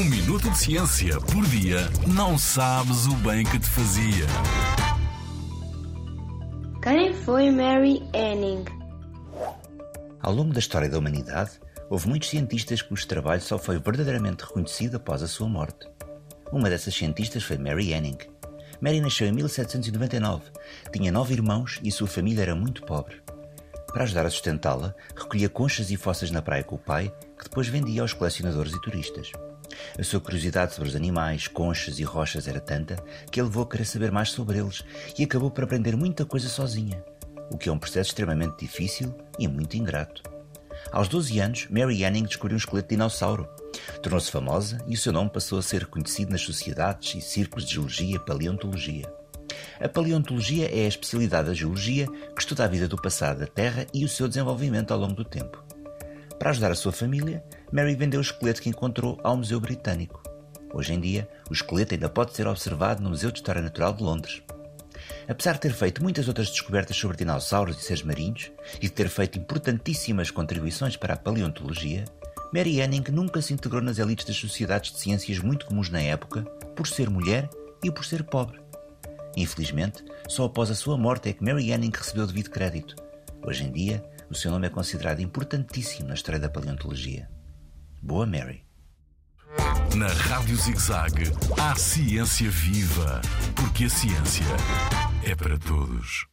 Um minuto de ciência por dia não sabes o bem que te fazia. Quem foi Mary Anning? Ao longo da história da humanidade, houve muitos cientistas cujo trabalho só foi verdadeiramente reconhecido após a sua morte. Uma dessas cientistas foi Mary Anning. Mary nasceu em 1799, tinha nove irmãos e sua família era muito pobre. Para ajudar a sustentá-la, recolhia conchas e fossas na praia com o pai, que depois vendia aos colecionadores e turistas. A sua curiosidade sobre os animais, conchas e rochas era tanta que ele levou a querer saber mais sobre eles e acabou por aprender muita coisa sozinha, o que é um processo extremamente difícil e muito ingrato. Aos 12 anos, Mary Anning descobriu um esqueleto de dinossauro. Tornou-se famosa e o seu nome passou a ser reconhecido nas sociedades e círculos de geologia e paleontologia. A paleontologia é a especialidade da geologia que estuda a vida do passado da Terra e o seu desenvolvimento ao longo do tempo. Para ajudar a sua família, Mary vendeu o esqueleto que encontrou ao Museu Britânico. Hoje em dia, o esqueleto ainda pode ser observado no Museu de História Natural de Londres. Apesar de ter feito muitas outras descobertas sobre dinossauros e seres marinhos e de ter feito importantíssimas contribuições para a paleontologia, Mary Anning nunca se integrou nas elites das sociedades de ciências muito comuns na época por ser mulher e por ser pobre. Infelizmente, só após a sua morte é que Mary Anning recebeu devido crédito. Hoje em dia, o seu nome é considerado importantíssimo na história da paleontologia. Boa Mary. Na Rádio ZigZag, há ciência viva, porque a ciência é para todos.